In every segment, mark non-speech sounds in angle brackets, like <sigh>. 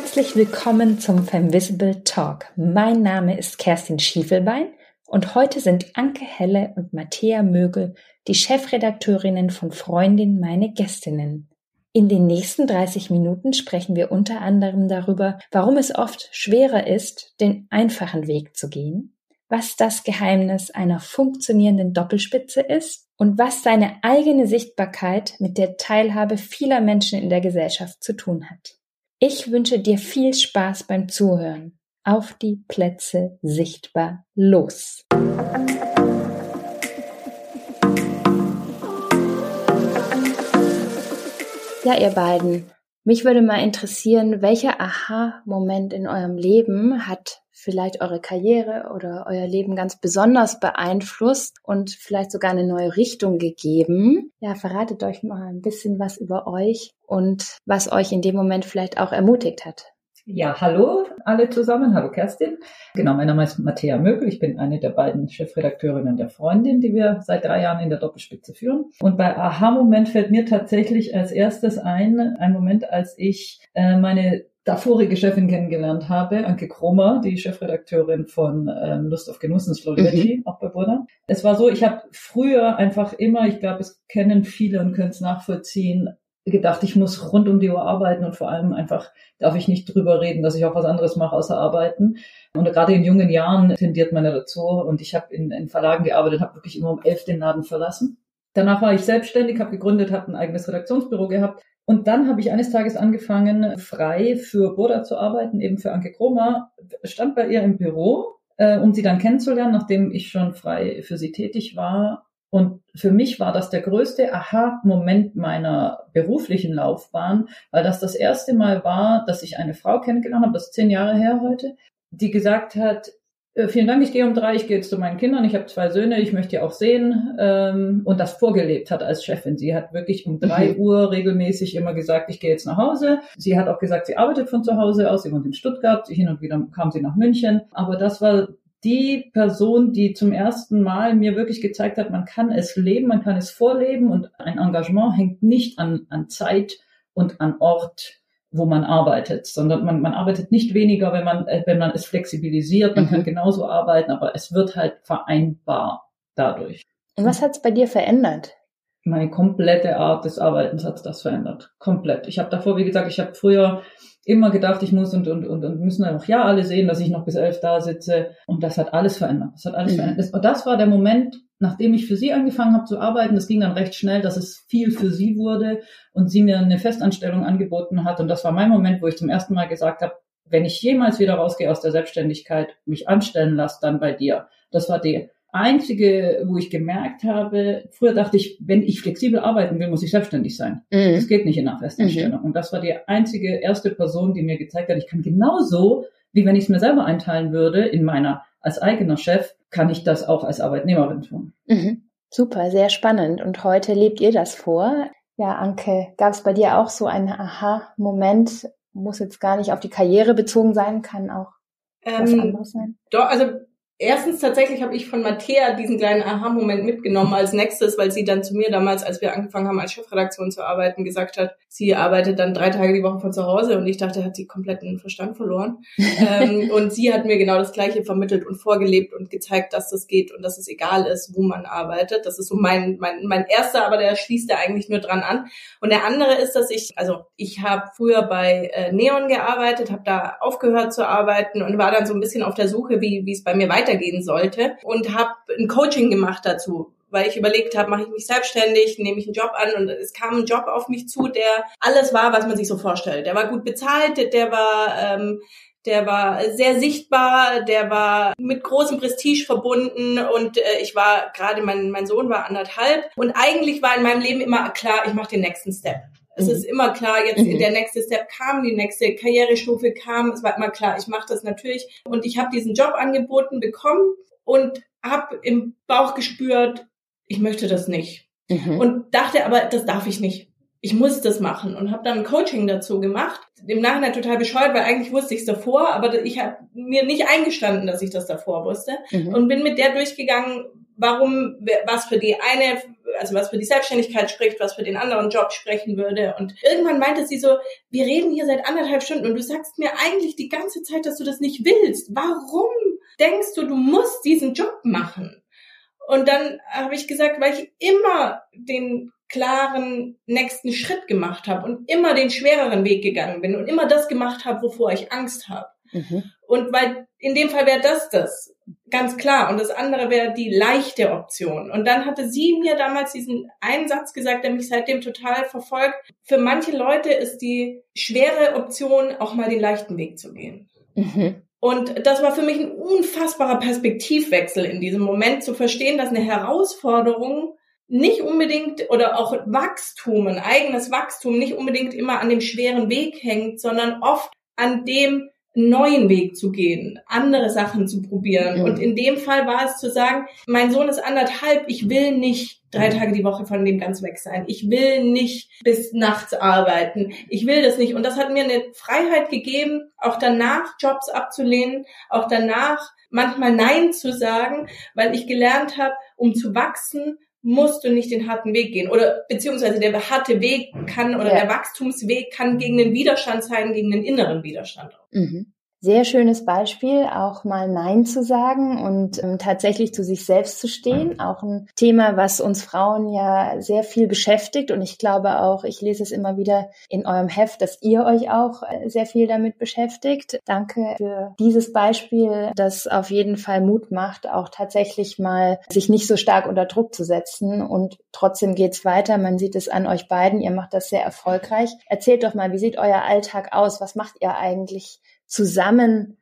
Herzlich willkommen zum Femvisible Talk. Mein Name ist Kerstin Schiefelbein und heute sind Anke Helle und Matthäa Mögel, die Chefredakteurinnen von Freundin, meine Gästinnen. In den nächsten 30 Minuten sprechen wir unter anderem darüber, warum es oft schwerer ist, den einfachen Weg zu gehen, was das Geheimnis einer funktionierenden Doppelspitze ist und was seine eigene Sichtbarkeit mit der Teilhabe vieler Menschen in der Gesellschaft zu tun hat. Ich wünsche dir viel Spaß beim Zuhören. Auf die Plätze sichtbar los. Ja, ihr beiden, mich würde mal interessieren, welcher Aha-Moment in eurem Leben hat vielleicht eure Karriere oder euer Leben ganz besonders beeinflusst und vielleicht sogar eine neue Richtung gegeben. Ja, verratet euch mal ein bisschen was über euch und was euch in dem Moment vielleicht auch ermutigt hat. Ja, hallo alle zusammen. Hallo Kerstin. Genau, mein Name ist Matthäa Mögel. Ich bin eine der beiden Chefredakteurinnen der Freundin, die wir seit drei Jahren in der Doppelspitze führen. Und bei Aha-Moment fällt mir tatsächlich als erstes ein, ein Moment, als ich äh, meine davorige Chefin kennengelernt habe, Anke Kromer, die Chefredakteurin von ähm, Lust auf Genuss ins Floridetti, mhm. auch bei Burda. Es war so, ich habe früher einfach immer, ich glaube, es kennen viele und können es nachvollziehen, gedacht, ich muss rund um die Uhr arbeiten und vor allem einfach darf ich nicht drüber reden, dass ich auch was anderes mache außer arbeiten. Und gerade in jungen Jahren tendiert man ja dazu. Und ich habe in, in Verlagen gearbeitet, habe wirklich immer um elf den Laden verlassen. Danach war ich selbstständig, habe gegründet, habe ein eigenes Redaktionsbüro gehabt und dann habe ich eines Tages angefangen, frei für Boda zu arbeiten, eben für Anke Kroma, stand bei ihr im Büro, äh, um sie dann kennenzulernen, nachdem ich schon frei für sie tätig war. Und für mich war das der größte Aha-Moment meiner beruflichen Laufbahn, weil das das erste Mal war, dass ich eine Frau kennengelernt habe, das ist zehn Jahre her heute, die gesagt hat, äh, vielen Dank, ich gehe um drei, ich gehe jetzt zu meinen Kindern, ich habe zwei Söhne, ich möchte die auch sehen ähm, und das vorgelebt hat als Chefin. Sie hat wirklich um drei mhm. Uhr regelmäßig immer gesagt, ich gehe jetzt nach Hause. Sie hat auch gesagt, sie arbeitet von zu Hause aus, sie wohnt in Stuttgart, hin und wieder kam sie nach München. Aber das war die Person, die zum ersten Mal mir wirklich gezeigt hat, man kann es leben, man kann es vorleben und ein Engagement hängt nicht an, an Zeit und an Ort wo man arbeitet, sondern man, man arbeitet nicht weniger, wenn man, äh, wenn man es flexibilisiert. Man mhm. kann genauso arbeiten, aber es wird halt vereinbar dadurch. Und was hat es bei dir verändert? Meine komplette Art des Arbeitens hat das verändert. Komplett. Ich habe davor, wie gesagt, ich habe früher immer gedacht, ich muss und, und, und, und müssen auch ja alle sehen, dass ich noch bis elf da sitze. Und das hat alles verändert. Das hat alles mhm. verändert. Und das war der Moment, nachdem ich für sie angefangen habe zu arbeiten, das ging dann recht schnell, dass es viel für sie wurde und sie mir eine Festanstellung angeboten hat. Und das war mein Moment, wo ich zum ersten Mal gesagt habe, wenn ich jemals wieder rausgehe aus der Selbstständigkeit, mich anstellen lasse, dann bei dir. Das war die einzige, wo ich gemerkt habe, früher dachte ich, wenn ich flexibel arbeiten will, muss ich selbstständig sein. Mhm. Das geht nicht in einer Festanstellung. Mhm. Und das war die einzige erste Person, die mir gezeigt hat, ich kann genauso, wie wenn ich es mir selber einteilen würde, in meiner als eigener Chef, kann ich das auch als Arbeitnehmerin tun. Mhm. Super, sehr spannend. Und heute lebt ihr das vor. Ja, Anke, gab es bei dir auch so einen Aha-Moment? Muss jetzt gar nicht auf die Karriere bezogen sein, kann auch ähm, was anderes sein? Doch, also Erstens tatsächlich habe ich von Matthäa diesen kleinen Aha-Moment mitgenommen als nächstes, weil sie dann zu mir damals, als wir angefangen haben, als Chefredaktion zu arbeiten, gesagt hat, sie arbeitet dann drei Tage die Woche von zu Hause und ich dachte, hat sie komplett den Verstand verloren. <laughs> ähm, und sie hat mir genau das Gleiche vermittelt und vorgelebt und gezeigt, dass das geht und dass es egal ist, wo man arbeitet. Das ist so mein, mein, mein erster, aber der schließt ja eigentlich nur dran an. Und der andere ist, dass ich, also ich habe früher bei äh, Neon gearbeitet, habe da aufgehört zu arbeiten und war dann so ein bisschen auf der Suche, wie, wie es bei mir weitergeht weitergehen sollte und habe ein Coaching gemacht dazu weil ich überlegt habe, mache ich mich selbstständig, nehme ich einen Job an und es kam ein Job auf mich zu, der alles war, was man sich so vorstellt. Der war gut bezahlt, der war ähm, der war sehr sichtbar, der war mit großem Prestige verbunden und äh, ich war gerade mein mein Sohn war anderthalb und eigentlich war in meinem Leben immer klar, ich mache den nächsten Step. Es mhm. ist immer klar, jetzt mhm. der nächste Step kam, die nächste Karrierestufe kam. Es war immer klar, ich mache das natürlich. Und ich habe diesen Job angeboten bekommen und habe im Bauch gespürt, ich möchte das nicht. Mhm. Und dachte aber, das darf ich nicht. Ich muss das machen und habe dann ein Coaching dazu gemacht. Im Nachhinein total bescheuert, weil eigentlich wusste ich es davor, aber ich habe mir nicht eingestanden, dass ich das davor wusste mhm. und bin mit der durchgegangen, warum was für die eine also was für die Selbstständigkeit spricht, was für den anderen Job sprechen würde. Und irgendwann meinte sie so, wir reden hier seit anderthalb Stunden und du sagst mir eigentlich die ganze Zeit, dass du das nicht willst. Warum denkst du, du musst diesen Job machen? Und dann habe ich gesagt, weil ich immer den klaren nächsten Schritt gemacht habe und immer den schwereren Weg gegangen bin und immer das gemacht habe, wovor ich Angst habe. Mhm. Und weil in dem Fall wäre das das, ganz klar. Und das andere wäre die leichte Option. Und dann hatte sie mir damals diesen einen Satz gesagt, der mich seitdem total verfolgt. Für manche Leute ist die schwere Option, auch mal den leichten Weg zu gehen. Mhm. Und das war für mich ein unfassbarer Perspektivwechsel in diesem Moment zu verstehen, dass eine Herausforderung nicht unbedingt oder auch Wachstum, ein eigenes Wachstum nicht unbedingt immer an dem schweren Weg hängt, sondern oft an dem neuen Weg zu gehen, andere Sachen zu probieren. Mhm. Und in dem Fall war es zu sagen, mein Sohn ist anderthalb, ich will nicht drei. Tage die Woche von dem ganz weg sein. Ich will nicht bis nachts arbeiten. Ich will das nicht. Und das hat mir eine Freiheit gegeben, auch danach Jobs abzulehnen, auch danach manchmal Nein zu sagen, weil ich gelernt habe, um zu wachsen, musst du nicht den harten Weg gehen. Oder beziehungsweise der harte Weg kann oder ja. der Wachstumsweg kann gegen den Widerstand sein, gegen den inneren Widerstand. Mhm. Sehr schönes Beispiel, auch mal Nein zu sagen und ähm, tatsächlich zu sich selbst zu stehen. Auch ein Thema, was uns Frauen ja sehr viel beschäftigt. Und ich glaube auch, ich lese es immer wieder in eurem Heft, dass ihr euch auch äh, sehr viel damit beschäftigt. Danke für dieses Beispiel, das auf jeden Fall Mut macht, auch tatsächlich mal sich nicht so stark unter Druck zu setzen. Und trotzdem geht's weiter. Man sieht es an euch beiden. Ihr macht das sehr erfolgreich. Erzählt doch mal, wie sieht euer Alltag aus? Was macht ihr eigentlich? Zusammen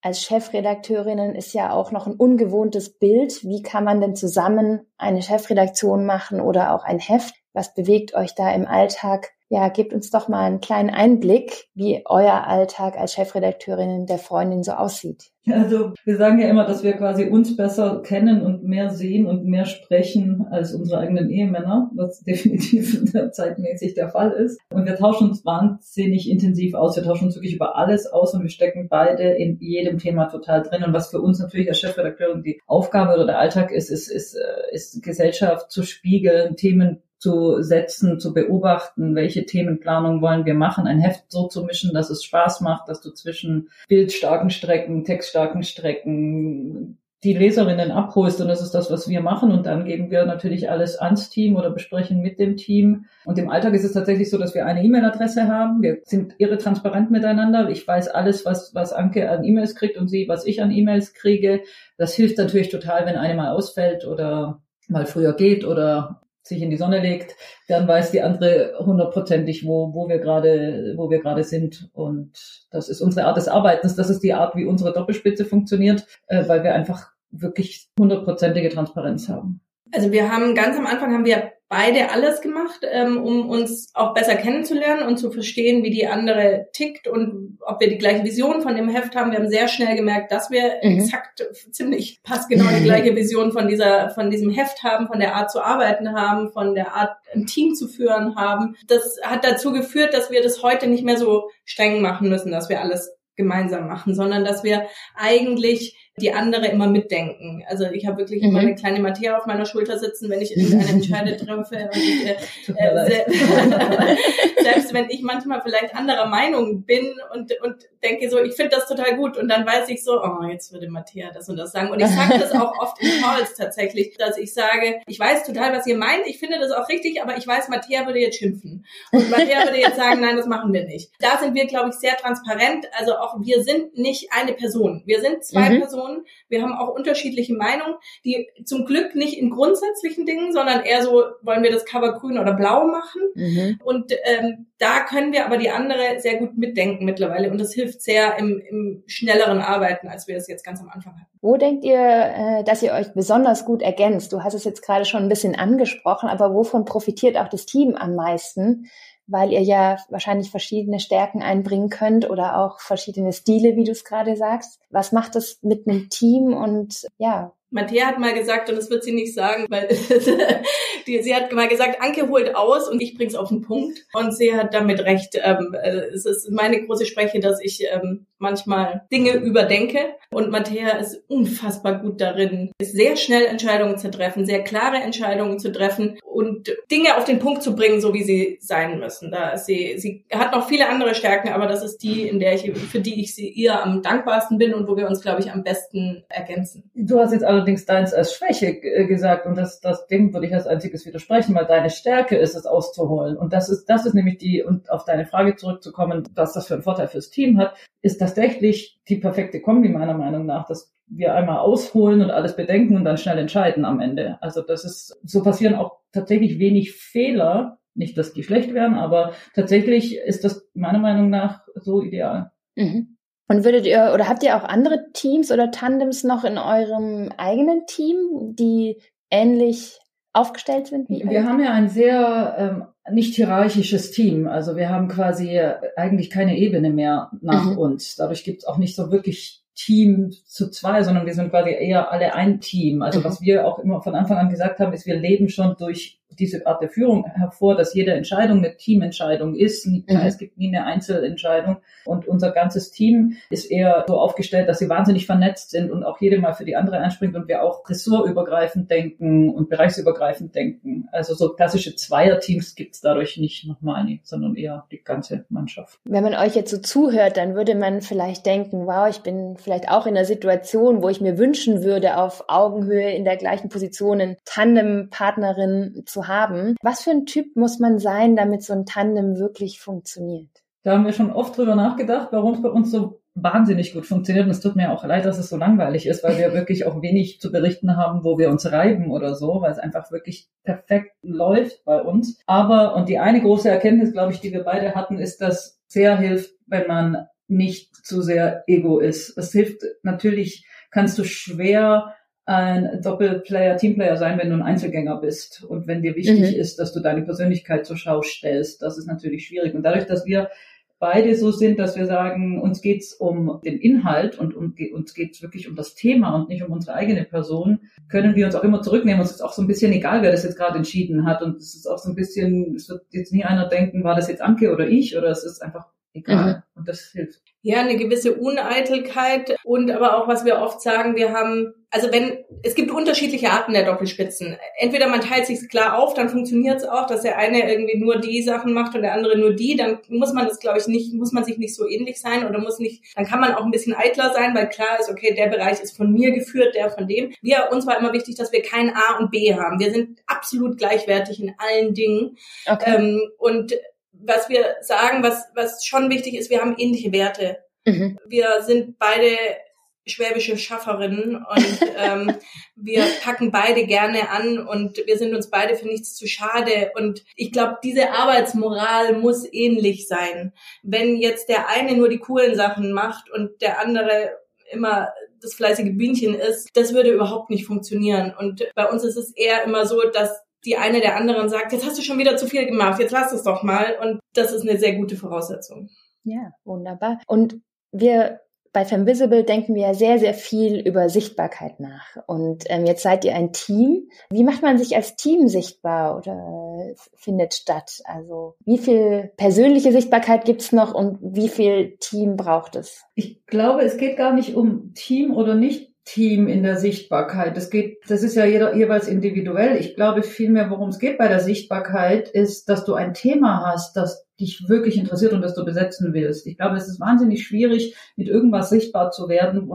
als Chefredakteurinnen ist ja auch noch ein ungewohntes Bild. Wie kann man denn zusammen eine Chefredaktion machen oder auch ein Heft? Was bewegt euch da im Alltag? Ja, gebt uns doch mal einen kleinen Einblick, wie euer Alltag als Chefredakteurinnen der Freundin so aussieht. Also wir sagen ja immer, dass wir quasi uns besser kennen und mehr sehen und mehr sprechen als unsere eigenen Ehemänner, was <laughs> definitiv zeitmäßig der Fall ist. Und wir tauschen uns wahnsinnig intensiv aus. Wir tauschen uns wirklich über alles aus und wir stecken beide in jedem Thema total drin. Und was für uns natürlich als Chefredakteurin die Aufgabe oder der Alltag ist, ist, ist, äh, ist Gesellschaft zu spiegeln, Themen zu setzen, zu beobachten, welche Themenplanung wollen wir machen, ein Heft so zu mischen, dass es Spaß macht, dass du zwischen bildstarken Strecken, textstarken Strecken die Leserinnen abholst und das ist das, was wir machen und dann geben wir natürlich alles ans Team oder besprechen mit dem Team. Und im Alltag ist es tatsächlich so, dass wir eine E-Mail-Adresse haben. Wir sind irre transparent miteinander. Ich weiß alles, was, was Anke an E-Mails kriegt und sie, was ich an E-Mails kriege. Das hilft natürlich total, wenn eine mal ausfällt oder mal früher geht oder sich in die Sonne legt, dann weiß die andere hundertprozentig, wo, wo wir gerade, wo wir gerade sind. Und das ist unsere Art des Arbeitens. Das ist die Art, wie unsere Doppelspitze funktioniert, äh, weil wir einfach wirklich hundertprozentige Transparenz haben. Also wir haben ganz am Anfang haben wir beide alles gemacht, ähm, um uns auch besser kennenzulernen und zu verstehen, wie die andere tickt und ob wir die gleiche Vision von dem Heft haben. Wir haben sehr schnell gemerkt, dass wir mhm. exakt ziemlich passgenau die gleiche Vision von dieser, von diesem Heft haben, von der Art zu arbeiten haben, von der Art ein Team zu führen haben. Das hat dazu geführt, dass wir das heute nicht mehr so streng machen müssen, dass wir alles gemeinsam machen, sondern dass wir eigentlich die andere immer mitdenken. Also ich habe wirklich mhm. immer eine kleine Materie auf meiner Schulter sitzen, wenn ich irgendeine Entscheidung <laughs> treffe. Ich, äh, äh, <laughs> selbst wenn ich manchmal vielleicht anderer Meinung bin und, und denke so, ich finde das total gut und dann weiß ich so, oh, jetzt würde Matthäa das und das sagen. Und ich sage das auch oft in Calls tatsächlich, dass ich sage, ich weiß total, was ihr meint, ich finde das auch richtig, aber ich weiß, Matthäa würde jetzt schimpfen. Und Matthäa würde jetzt sagen, nein, das machen wir nicht. Da sind wir, glaube ich, sehr transparent. Also auch wir sind nicht eine Person. Wir sind zwei mhm. Personen Personen. Wir haben auch unterschiedliche Meinungen, die zum Glück nicht in grundsätzlichen Dingen, sondern eher so, wollen wir das Cover grün oder blau machen. Mhm. Und ähm, da können wir aber die andere sehr gut mitdenken mittlerweile. Und das hilft sehr im, im schnelleren Arbeiten, als wir es jetzt ganz am Anfang hatten. Wo denkt ihr, äh, dass ihr euch besonders gut ergänzt? Du hast es jetzt gerade schon ein bisschen angesprochen, aber wovon profitiert auch das Team am meisten? Weil ihr ja wahrscheinlich verschiedene Stärken einbringen könnt oder auch verschiedene Stile, wie du es gerade sagst. Was macht das mit einem Team und ja, Matthäa hat mal gesagt, und das wird sie nicht sagen, weil <laughs> Die, sie hat mal gesagt, Anke holt aus und ich bring's auf den Punkt. Und sie hat damit recht. Ähm, äh, es ist meine große Spreche, dass ich ähm, manchmal Dinge überdenke. Und Matthäa ist unfassbar gut darin, sehr schnell Entscheidungen zu treffen, sehr klare Entscheidungen zu treffen und Dinge auf den Punkt zu bringen, so wie sie sein müssen. Da ist sie, sie hat noch viele andere Stärken, aber das ist die, in der ich, für die ich sie ihr am dankbarsten bin und wo wir uns, glaube ich, am besten ergänzen. Du hast jetzt allerdings deins als Schwäche äh, gesagt und das, das Ding würde ich als einziges widersprechen, weil deine Stärke ist es auszuholen. Und das ist, das ist nämlich die, und auf deine Frage zurückzukommen, was das für einen Vorteil fürs Team hat, ist tatsächlich die perfekte Kombi meiner Meinung nach, dass wir einmal ausholen und alles bedenken und dann schnell entscheiden am Ende. Also das ist, so passieren auch tatsächlich wenig Fehler. Nicht, dass die schlecht wären, aber tatsächlich ist das meiner Meinung nach so ideal. Mhm. Und würdet ihr oder habt ihr auch andere Teams oder Tandems noch in eurem eigenen Team, die ähnlich aufgestellt sind? Wie wir haben ja ein sehr ähm, nicht hierarchisches Team. Also wir haben quasi eigentlich keine Ebene mehr nach mhm. uns. Dadurch gibt es auch nicht so wirklich Team zu zwei, sondern wir sind quasi eher alle ein Team. Also mhm. was wir auch immer von Anfang an gesagt haben, ist, wir leben schon durch diese Art der Führung hervor, dass jede Entscheidung eine Teamentscheidung ist. Mhm. Es gibt nie eine Einzelentscheidung. Und unser ganzes Team ist eher so aufgestellt, dass sie wahnsinnig vernetzt sind und auch jede mal für die andere einspringt und wir auch ressortübergreifend denken und bereichsübergreifend denken. Also so klassische Zweierteams gibt es dadurch nicht nochmal, nie, sondern eher die ganze Mannschaft. Wenn man euch jetzt so zuhört, dann würde man vielleicht denken, wow, ich bin vielleicht auch in einer Situation, wo ich mir wünschen würde, auf Augenhöhe in der gleichen Position eine Tandempartnerin zu haben. Was für ein Typ muss man sein, damit so ein Tandem wirklich funktioniert? Da haben wir schon oft drüber nachgedacht, warum es bei uns so wahnsinnig gut funktioniert. Und es tut mir auch leid, dass es so langweilig ist, weil wir <laughs> wirklich auch wenig zu berichten haben, wo wir uns reiben oder so, weil es einfach wirklich perfekt läuft bei uns. Aber, und die eine große Erkenntnis, glaube ich, die wir beide hatten, ist, dass sehr hilft, wenn man nicht zu sehr ego ist. Es hilft natürlich, kannst du schwer ein Doppelplayer, Teamplayer sein, wenn du ein Einzelgänger bist und wenn dir wichtig mhm. ist, dass du deine Persönlichkeit zur Schau stellst. Das ist natürlich schwierig. Und dadurch, dass wir beide so sind, dass wir sagen, uns geht's um den Inhalt und um, uns geht's wirklich um das Thema und nicht um unsere eigene Person, können wir uns auch immer zurücknehmen. Uns ist auch so ein bisschen egal, wer das jetzt gerade entschieden hat. Und es ist auch so ein bisschen, es wird jetzt nie einer denken, war das jetzt Anke oder ich, oder es ist einfach egal. Mhm. Und das hilft. Ja, eine gewisse Uneitelkeit und aber auch, was wir oft sagen, wir haben, also wenn, es gibt unterschiedliche Arten der Doppelspitzen. Entweder man teilt sich klar auf, dann funktioniert es auch, dass der eine irgendwie nur die Sachen macht und der andere nur die, dann muss man das, glaube ich, nicht, muss man sich nicht so ähnlich sein oder muss nicht, dann kann man auch ein bisschen eitler sein, weil klar ist, okay, der Bereich ist von mir geführt, der von dem. Wir, uns war immer wichtig, dass wir kein A und B haben. Wir sind absolut gleichwertig in allen Dingen. Okay. Ähm, und was wir sagen, was, was schon wichtig ist, wir haben ähnliche Werte. Mhm. Wir sind beide schwäbische Schafferinnen und <laughs> ähm, wir packen beide gerne an und wir sind uns beide für nichts zu schade. Und ich glaube, diese Arbeitsmoral muss ähnlich sein. Wenn jetzt der eine nur die coolen Sachen macht und der andere immer das fleißige Bienchen ist, das würde überhaupt nicht funktionieren. Und bei uns ist es eher immer so, dass die eine der anderen sagt, jetzt hast du schon wieder zu viel gemacht, jetzt lass es doch mal. Und das ist eine sehr gute Voraussetzung. Ja, wunderbar. Und wir bei Femvisible denken wir ja sehr, sehr viel über Sichtbarkeit nach. Und ähm, jetzt seid ihr ein Team. Wie macht man sich als Team sichtbar oder findet statt? Also wie viel persönliche Sichtbarkeit gibt's noch und wie viel Team braucht es? Ich glaube, es geht gar nicht um Team oder nicht Team in der Sichtbarkeit. Das geht, das ist ja jeder, jeweils individuell. Ich glaube vielmehr, worum es geht bei der Sichtbarkeit, ist, dass du ein Thema hast, das dich wirklich interessiert und das du besetzen willst. Ich glaube, es ist wahnsinnig schwierig, mit irgendwas sichtbar zu werden,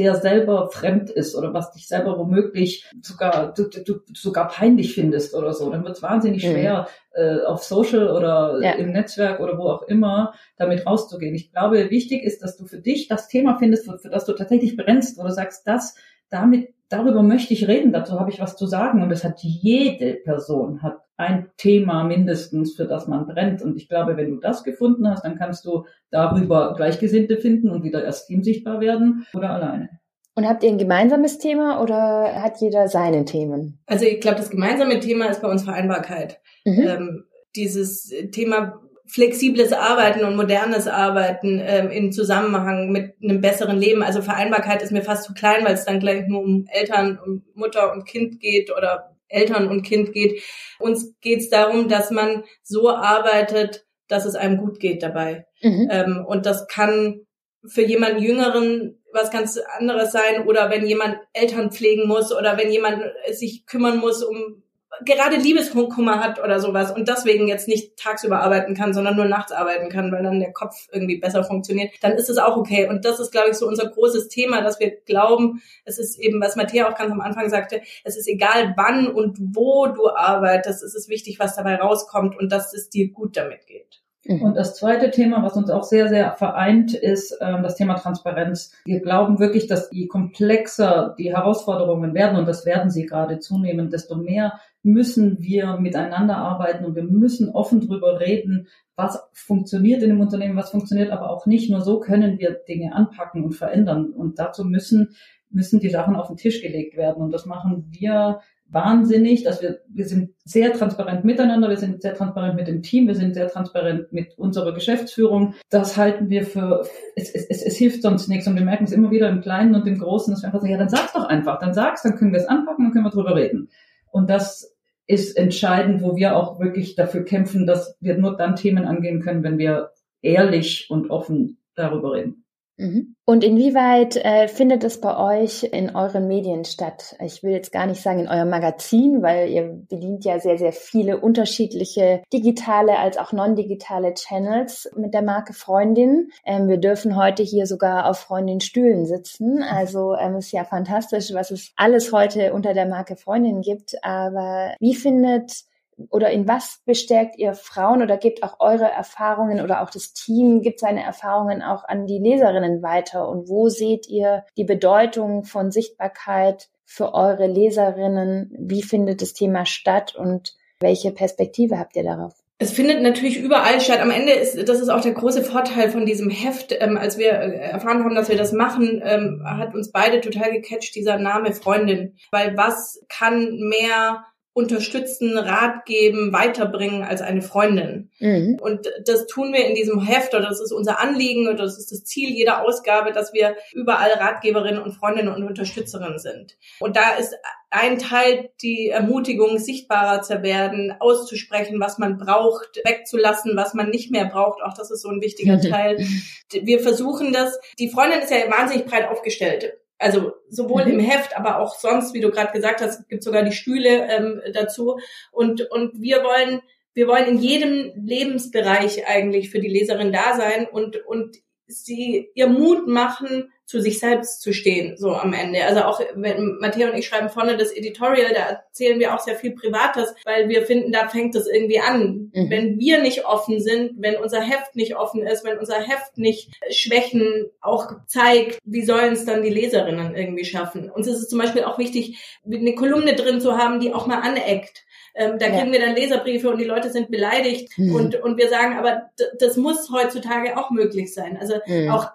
der selber fremd ist oder was dich selber womöglich sogar du, du, sogar peinlich findest oder so, dann wird es wahnsinnig mhm. schwer, äh, auf Social oder ja. im Netzwerk oder wo auch immer damit rauszugehen. Ich glaube, wichtig ist, dass du für dich das Thema findest, für, für das du tatsächlich brennst, wo du sagst, das damit darüber möchte ich reden, dazu habe ich was zu sagen. Und es hat jede Person hat ein Thema mindestens, für das man brennt. Und ich glaube, wenn du das gefunden hast, dann kannst du darüber Gleichgesinnte finden und wieder erst Team sichtbar werden oder alleine. Und habt ihr ein gemeinsames Thema oder hat jeder seine Themen? Also ich glaube, das gemeinsame Thema ist bei uns Vereinbarkeit. Mhm. Ähm, dieses Thema flexibles Arbeiten und modernes Arbeiten ähm, in Zusammenhang mit einem besseren Leben. Also Vereinbarkeit ist mir fast zu klein, weil es dann gleich nur um Eltern, um Mutter und Kind geht oder Eltern und Kind geht. Uns geht es darum, dass man so arbeitet, dass es einem gut geht dabei. Mhm. Ähm, und das kann für jemanden Jüngeren was ganz anderes sein oder wenn jemand Eltern pflegen muss oder wenn jemand sich kümmern muss um gerade Liebeskummer hat oder sowas und deswegen jetzt nicht tagsüber arbeiten kann, sondern nur nachts arbeiten kann, weil dann der Kopf irgendwie besser funktioniert, dann ist es auch okay. Und das ist, glaube ich, so unser großes Thema, dass wir glauben, es ist eben, was Matthäa auch ganz am Anfang sagte, es ist egal wann und wo du arbeitest, es ist wichtig, was dabei rauskommt und dass es dir gut damit geht. Mhm. Und das zweite Thema, was uns auch sehr, sehr vereint, ist ähm, das Thema Transparenz. Wir glauben wirklich, dass je komplexer die Herausforderungen werden, und das werden sie gerade zunehmen, desto mehr müssen wir miteinander arbeiten und wir müssen offen drüber reden, was funktioniert in dem Unternehmen, was funktioniert aber auch nicht. Nur so können wir Dinge anpacken und verändern. Und dazu müssen, müssen die Sachen auf den Tisch gelegt werden. Und das machen wir wahnsinnig, dass wir, wir sind sehr transparent miteinander, wir sind sehr transparent mit dem Team, wir sind sehr transparent mit unserer Geschäftsführung. Das halten wir für, es, es, es, es hilft sonst nichts und wir merken es immer wieder im Kleinen und im Großen, dass wir einfach sagen, ja, dann sag's doch einfach, dann sag's, dann können wir es anpacken, dann können wir drüber reden. Und das ist entscheidend, wo wir auch wirklich dafür kämpfen, dass wir nur dann Themen angehen können, wenn wir ehrlich und offen darüber reden. Mhm. Und inwieweit äh, findet es bei euch in euren Medien statt? Ich will jetzt gar nicht sagen in eurem Magazin, weil ihr bedient ja sehr, sehr viele unterschiedliche digitale als auch non-digitale Channels mit der Marke Freundin. Ähm, wir dürfen heute hier sogar auf Freundin Stühlen sitzen. Also ähm, ist ja fantastisch, was es alles heute unter der Marke Freundin gibt. Aber wie findet oder in was bestärkt ihr Frauen oder gebt auch eure Erfahrungen oder auch das Team gibt seine Erfahrungen auch an die Leserinnen weiter? Und wo seht ihr die Bedeutung von Sichtbarkeit für eure Leserinnen? Wie findet das Thema statt und welche Perspektive habt ihr darauf? Es findet natürlich überall statt. Am Ende ist, das ist auch der große Vorteil von diesem Heft. Ähm, als wir äh, erfahren haben, dass wir das machen, ähm, hat uns beide total gecatcht, dieser Name Freundin. Weil was kann mehr unterstützen, Rat geben, weiterbringen als eine Freundin. Mhm. Und das tun wir in diesem Heft oder das ist unser Anliegen oder das ist das Ziel jeder Ausgabe, dass wir überall Ratgeberinnen und Freundinnen und Unterstützerinnen sind. Und da ist ein Teil die Ermutigung, sichtbarer zu werden, auszusprechen, was man braucht, wegzulassen, was man nicht mehr braucht. Auch das ist so ein wichtiger <laughs> Teil. Wir versuchen das. Die Freundin ist ja wahnsinnig breit aufgestellt. Also sowohl mhm. im Heft, aber auch sonst, wie du gerade gesagt hast, gibt sogar die Stühle ähm, dazu. Und, und wir wollen, wir wollen in jedem Lebensbereich eigentlich für die Leserin da sein und, und sie ihr Mut machen, zu sich selbst zu stehen, so am Ende. Also auch wenn Matthias und ich schreiben vorne das Editorial, da erzählen wir auch sehr viel Privates, weil wir finden, da fängt es irgendwie an. Mhm. Wenn wir nicht offen sind, wenn unser Heft nicht offen ist, wenn unser Heft nicht Schwächen auch zeigt, wie sollen es dann die Leserinnen irgendwie schaffen? Uns ist es zum Beispiel auch wichtig, eine Kolumne drin zu haben, die auch mal aneckt. Ähm, da kriegen ja. wir dann Leserbriefe und die Leute sind beleidigt mhm. und, und wir sagen, aber das muss heutzutage auch möglich sein. Also mhm. auch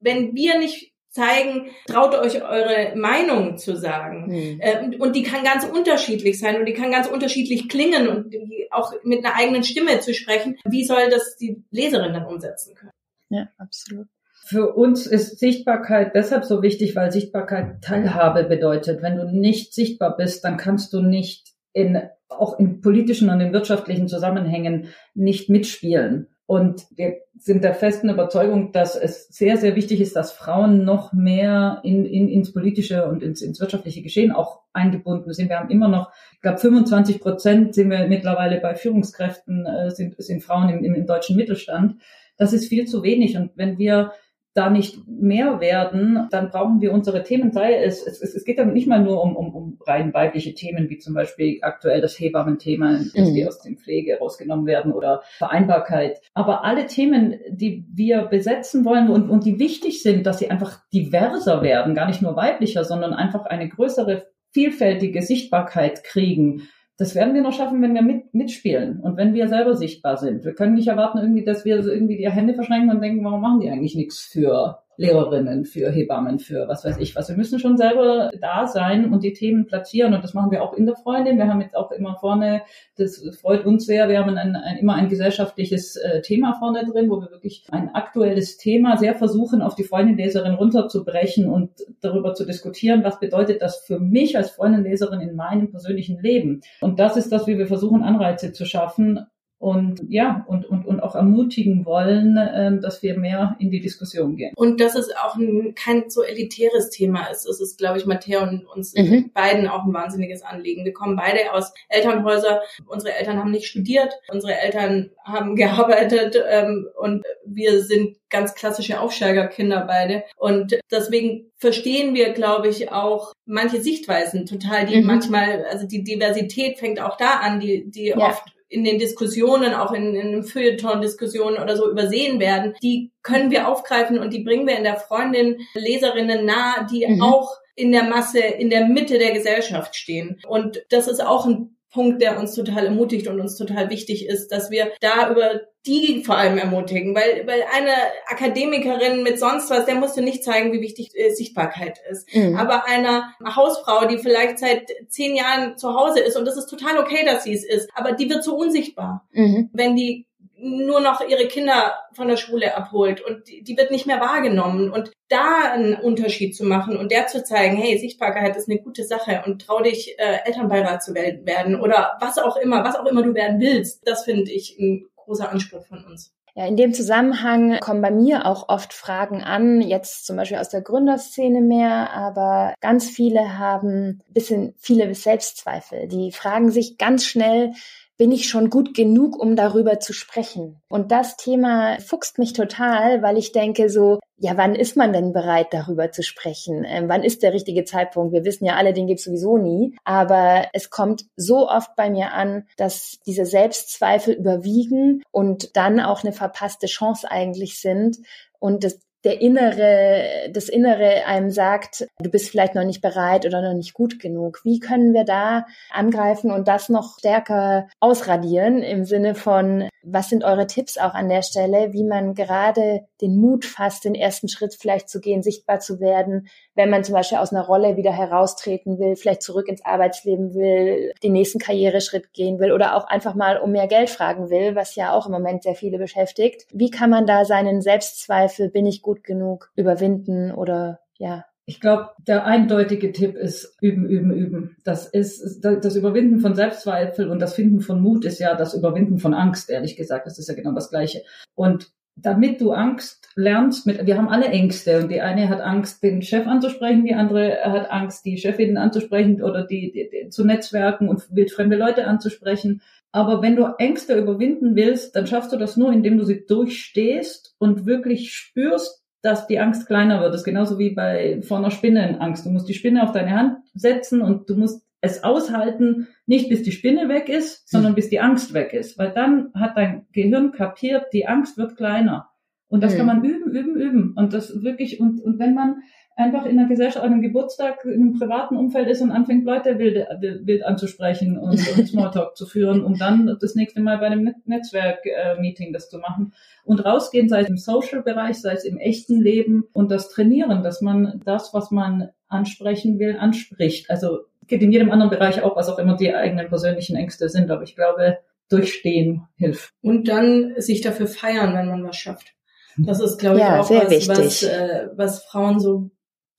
wenn wir nicht zeigen, traut euch eure Meinung zu sagen. Mhm. Äh, und die kann ganz unterschiedlich sein und die kann ganz unterschiedlich klingen und auch mit einer eigenen Stimme zu sprechen. Wie soll das die Leserin dann umsetzen können? Ja, absolut. Für uns ist Sichtbarkeit deshalb so wichtig, weil Sichtbarkeit Teilhabe bedeutet. Wenn du nicht sichtbar bist, dann kannst du nicht in, auch in politischen und in wirtschaftlichen Zusammenhängen nicht mitspielen. Und wir sind der festen Überzeugung, dass es sehr, sehr wichtig ist, dass Frauen noch mehr in, in, ins politische und ins, ins wirtschaftliche Geschehen auch eingebunden sind. Wir haben immer noch, ich glaube, 25 Prozent sind wir mittlerweile bei Führungskräften, äh, sind, sind Frauen im, im, im deutschen Mittelstand. Das ist viel zu wenig. Und wenn wir da nicht mehr werden, dann brauchen wir unsere Themen, sei es, es, es geht dann nicht mal nur um, um, um rein weibliche Themen, wie zum Beispiel aktuell das Hebammen-Thema, dass mhm. die aus dem Pflege rausgenommen werden oder Vereinbarkeit. Aber alle Themen, die wir besetzen wollen und, und die wichtig sind, dass sie einfach diverser werden, gar nicht nur weiblicher, sondern einfach eine größere vielfältige Sichtbarkeit kriegen, das werden wir noch schaffen, wenn wir mit, mitspielen und wenn wir selber sichtbar sind. Wir können nicht erwarten, irgendwie, dass wir irgendwie die Hände verschränken und denken, warum machen die eigentlich nichts für Lehrerinnen, für Hebammen, für was weiß ich was. Wir müssen schon selber da sein und die Themen platzieren und das machen wir auch in der Freundin. Wir haben jetzt auch immer vorne, das freut uns sehr, wir haben ein, ein, immer ein gesellschaftliches äh, Thema vorne drin, wo wir wirklich ein aktuelles Thema sehr versuchen, auf die Freundinleserin runterzubrechen und darüber zu diskutieren, was bedeutet das für mich als Freundinleserin in meinem persönlichen Leben. Und das ist das, wie wir versuchen, Anreize zu schaffen, und ja, und, und, und auch ermutigen wollen, ähm, dass wir mehr in die Diskussion gehen. Und dass es auch ein, kein so elitäres Thema ist. Das ist, glaube ich, Matthäa und uns mhm. beiden auch ein wahnsinniges Anliegen. Wir kommen beide aus Elternhäusern. Unsere Eltern haben nicht studiert, unsere Eltern haben <laughs> gearbeitet ähm, und wir sind ganz klassische Aufsteigerkinder beide. Und deswegen verstehen wir, glaube ich, auch manche Sichtweisen total, die mhm. manchmal, also die Diversität fängt auch da an, die, die ja. oft in den Diskussionen, auch in, in den Feuilleton-Diskussionen oder so übersehen werden, die können wir aufgreifen und die bringen wir in der Freundin Leserinnen nahe, die mhm. auch in der Masse, in der Mitte der Gesellschaft stehen. Und das ist auch ein Punkt, der uns total ermutigt und uns total wichtig ist, dass wir da über die vor allem ermutigen, weil, weil eine Akademikerin mit sonst was, der musste nicht zeigen, wie wichtig äh, Sichtbarkeit ist. Mhm. Aber einer Hausfrau, die vielleicht seit zehn Jahren zu Hause ist, und das ist total okay, dass sie es ist, aber die wird so unsichtbar, mhm. wenn die nur noch ihre Kinder von der Schule abholt und die, die, wird nicht mehr wahrgenommen. Und da einen Unterschied zu machen und der zu zeigen, hey, Sichtbarkeit ist eine gute Sache und trau dich, äh, Elternbeirat zu werden oder was auch immer, was auch immer du werden willst, das finde ich ein großer Anspruch von uns. Ja, in dem Zusammenhang kommen bei mir auch oft Fragen an, jetzt zum Beispiel aus der Gründerszene mehr, aber ganz viele haben bisschen viele Selbstzweifel. Die fragen sich ganz schnell, bin ich schon gut genug, um darüber zu sprechen? Und das Thema fuchst mich total, weil ich denke so, ja, wann ist man denn bereit, darüber zu sprechen? Ähm, wann ist der richtige Zeitpunkt? Wir wissen ja alle, den gibt's sowieso nie. Aber es kommt so oft bei mir an, dass diese Selbstzweifel überwiegen und dann auch eine verpasste Chance eigentlich sind. Und das der innere, das Innere einem sagt, du bist vielleicht noch nicht bereit oder noch nicht gut genug. Wie können wir da angreifen und das noch stärker ausradieren im Sinne von, was sind eure Tipps auch an der Stelle, wie man gerade den Mut fasst, den ersten Schritt vielleicht zu gehen, sichtbar zu werden, wenn man zum Beispiel aus einer Rolle wieder heraustreten will, vielleicht zurück ins Arbeitsleben will, den nächsten Karriereschritt gehen will oder auch einfach mal um mehr Geld fragen will, was ja auch im Moment sehr viele beschäftigt. Wie kann man da seinen Selbstzweifel, bin ich gut genug, überwinden oder ja, ich glaube, der eindeutige Tipp ist üben, üben, üben. Das ist das Überwinden von Selbstzweifel und das Finden von Mut ist ja das Überwinden von Angst, ehrlich gesagt. Das ist ja genau das Gleiche. Und damit du Angst lernst, mit, wir haben alle Ängste und die eine hat Angst, den Chef anzusprechen, die andere hat Angst, die Chefin anzusprechen oder die, die, die zu netzwerken und fremde Leute anzusprechen. Aber wenn du Ängste überwinden willst, dann schaffst du das nur, indem du sie durchstehst und wirklich spürst, dass die Angst kleiner wird. Das ist genauso wie bei vor einer Spinne Angst. Du musst die Spinne auf deine Hand setzen und du musst es aushalten, nicht bis die Spinne weg ist, sondern bis die Angst weg ist. Weil dann hat dein Gehirn kapiert, die Angst wird kleiner. Und das mhm. kann man üben, üben, üben. Und das wirklich, und, und wenn man einfach in einer Gesellschaft, an einem Geburtstag, in einem privaten Umfeld ist und anfängt, Leute wild, wild anzusprechen und, <laughs> und Smalltalk zu führen, um dann das nächste Mal bei einem Netzwerk-Meeting äh, das zu machen. Und rausgehen, sei es im Social-Bereich, sei es im echten Leben und das trainieren, dass man das, was man ansprechen will, anspricht. Also geht in jedem anderen Bereich auch, was auch immer die eigenen persönlichen Ängste sind. Aber ich glaube, durchstehen hilft. Und dann sich dafür feiern, wenn man was schafft. Das ist, glaube ich, ja, auch was, was, äh, was Frauen so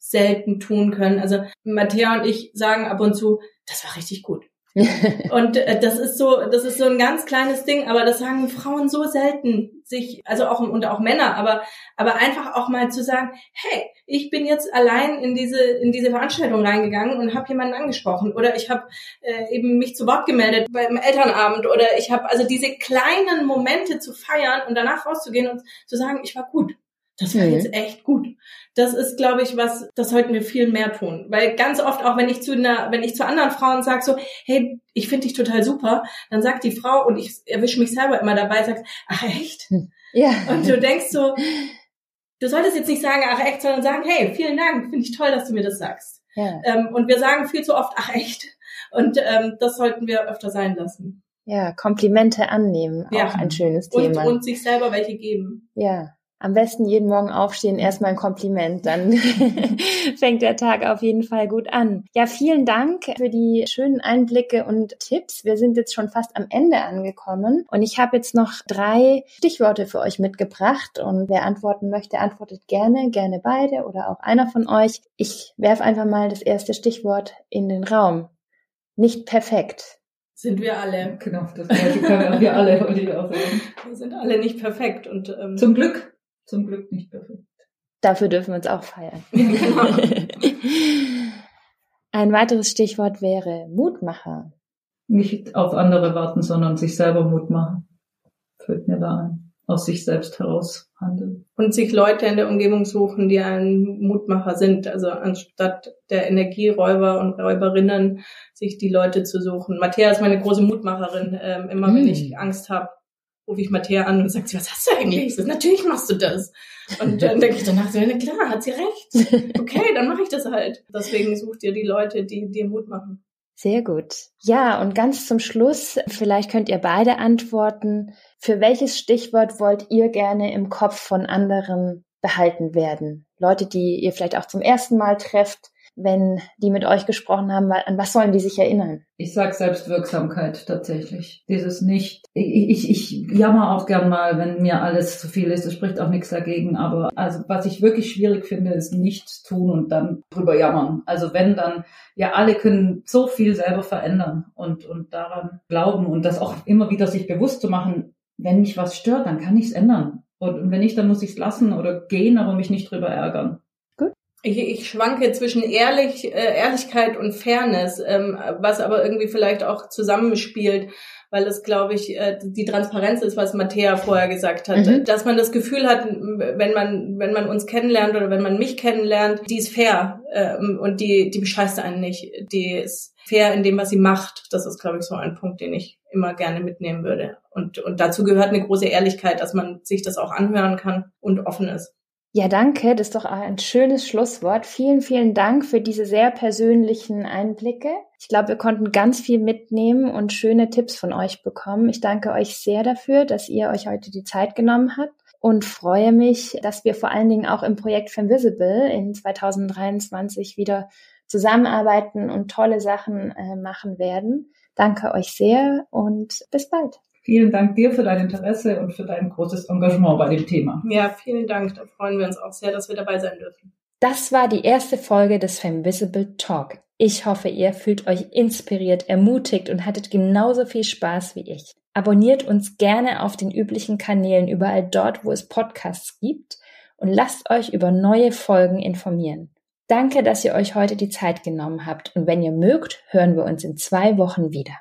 selten tun können. Also Matthäa und ich sagen ab und zu, das war richtig gut. <laughs> und äh, das ist so, das ist so ein ganz kleines Ding, aber das sagen Frauen so selten sich, also auch und auch Männer, aber aber einfach auch mal zu sagen, hey, ich bin jetzt allein in diese in diese Veranstaltung reingegangen und habe jemanden angesprochen oder ich habe äh, eben mich zu Wort gemeldet beim Elternabend oder ich habe also diese kleinen Momente zu feiern und danach rauszugehen und zu sagen, ich war gut. Das war mhm. jetzt echt gut. Das ist, glaube ich, was, das sollten wir viel mehr tun. Weil ganz oft auch, wenn ich zu einer, wenn ich zu anderen Frauen sage so, hey, ich finde dich total super, dann sagt die Frau, und ich erwische mich selber immer dabei, sagt, ach echt? Hm. Ja. Und du denkst so, du solltest jetzt nicht sagen, ach echt, sondern sagen, hey, vielen Dank, finde ich toll, dass du mir das sagst. Ja. Ähm, und wir sagen viel zu oft, ach echt. Und ähm, das sollten wir öfter sein lassen. Ja, Komplimente annehmen, auch ja. ein schönes Thema. Und, und sich selber welche geben. Ja. Am besten jeden Morgen aufstehen, erstmal ein Kompliment, dann <laughs> fängt der Tag auf jeden Fall gut an. Ja, vielen Dank für die schönen Einblicke und Tipps. Wir sind jetzt schon fast am Ende angekommen und ich habe jetzt noch drei Stichworte für euch mitgebracht und wer antworten möchte, antwortet gerne, gerne beide oder auch einer von euch. Ich werfe einfach mal das erste Stichwort in den Raum. Nicht perfekt. Sind wir alle. Genau, das können wir alle, wollte ich auch sagen. Wir sind alle nicht perfekt und ähm, zum Glück zum Glück nicht perfekt. Dafür dürfen wir uns auch feiern. <laughs> <laughs> Ein weiteres Stichwort wäre Mutmacher. Nicht auf andere warten, sondern sich selber Mut machen. Fällt mir da ein. Aus sich selbst heraus handeln. Und sich Leute in der Umgebung suchen, die ein Mutmacher sind. Also anstatt der Energieräuber und Räuberinnen, sich die Leute zu suchen. Matthäa ist meine große Mutmacherin. Ähm, immer hm. wenn ich Angst habe, rufe ich Matthäa an und sagt sie, was hast du eigentlich? Sage, Natürlich machst du das. Und dann denke ich danach, na klar, hat sie recht. Okay, dann mache ich das halt. Deswegen such dir die Leute, die dir Mut machen. Sehr gut. Ja, und ganz zum Schluss, vielleicht könnt ihr beide antworten. Für welches Stichwort wollt ihr gerne im Kopf von anderen behalten werden? Leute, die ihr vielleicht auch zum ersten Mal trefft, wenn die mit euch gesprochen haben, an was sollen die sich erinnern? Ich sag Selbstwirksamkeit tatsächlich. Dieses nicht, ich, ich, ich jammer auch gern mal, wenn mir alles zu viel ist. Es spricht auch nichts dagegen. Aber also was ich wirklich schwierig finde, ist nichts tun und dann drüber jammern. Also wenn dann, ja, alle können so viel selber verändern und, und daran glauben und das auch immer wieder sich bewusst zu machen, wenn mich was stört, dann kann ich es ändern. Und wenn nicht, dann muss ich es lassen oder gehen, aber mich nicht drüber ärgern ich, ich schwanke zwischen Ehrlich, äh, Ehrlichkeit und Fairness, ähm, was aber irgendwie vielleicht auch zusammenspielt, weil es, glaube ich, äh, die Transparenz ist, was Matthäa vorher gesagt hat, mhm. dass man das Gefühl hat, wenn man wenn man uns kennenlernt oder wenn man mich kennenlernt, die ist fair ähm, und die die bescheißt einen nicht, die ist fair in dem, was sie macht. Das ist, glaube ich, so ein Punkt, den ich immer gerne mitnehmen würde. Und und dazu gehört eine große Ehrlichkeit, dass man sich das auch anhören kann und offen ist. Ja, danke. Das ist doch ein schönes Schlusswort. Vielen, vielen Dank für diese sehr persönlichen Einblicke. Ich glaube, wir konnten ganz viel mitnehmen und schöne Tipps von euch bekommen. Ich danke euch sehr dafür, dass ihr euch heute die Zeit genommen habt und freue mich, dass wir vor allen Dingen auch im Projekt Femvisible in 2023 wieder zusammenarbeiten und tolle Sachen äh, machen werden. Danke euch sehr und bis bald. Vielen Dank dir für dein Interesse und für dein großes Engagement bei dem Thema. Ja, vielen Dank. Da freuen wir uns auch sehr, dass wir dabei sein dürfen. Das war die erste Folge des Femvisible Talk. Ich hoffe, ihr fühlt euch inspiriert, ermutigt und hattet genauso viel Spaß wie ich. Abonniert uns gerne auf den üblichen Kanälen überall dort, wo es Podcasts gibt und lasst euch über neue Folgen informieren. Danke, dass ihr euch heute die Zeit genommen habt und wenn ihr mögt, hören wir uns in zwei Wochen wieder.